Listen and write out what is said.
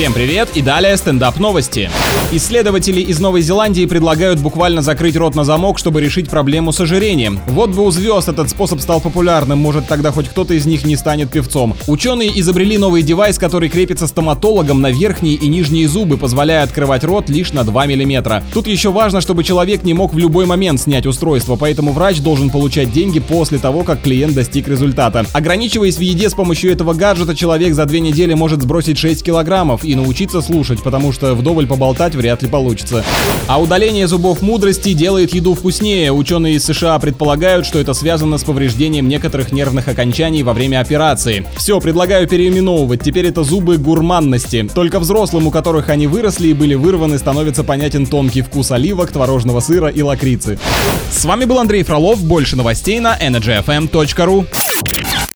Всем привет и далее стендап новости. Исследователи из Новой Зеландии предлагают буквально закрыть рот на замок, чтобы решить проблему с ожирением. Вот бы у звезд этот способ стал популярным, может тогда хоть кто-то из них не станет певцом. Ученые изобрели новый девайс, который крепится стоматологом на верхние и нижние зубы, позволяя открывать рот лишь на 2 мм. Тут еще важно, чтобы человек не мог в любой момент снять устройство, поэтому врач должен получать деньги после того, как клиент достиг результата. Ограничиваясь в еде с помощью этого гаджета, человек за две недели может сбросить 6 килограммов и научиться слушать, потому что вдоволь поболтать вряд ли получится. А удаление зубов мудрости делает еду вкуснее. Ученые из США предполагают, что это связано с повреждением некоторых нервных окончаний во время операции. Все, предлагаю переименовывать. Теперь это зубы гурманности. Только взрослым, у которых они выросли и были вырваны, становится понятен тонкий вкус оливок, творожного сыра и лакрицы. С вами был Андрей Фролов. Больше новостей на energyfm.ru.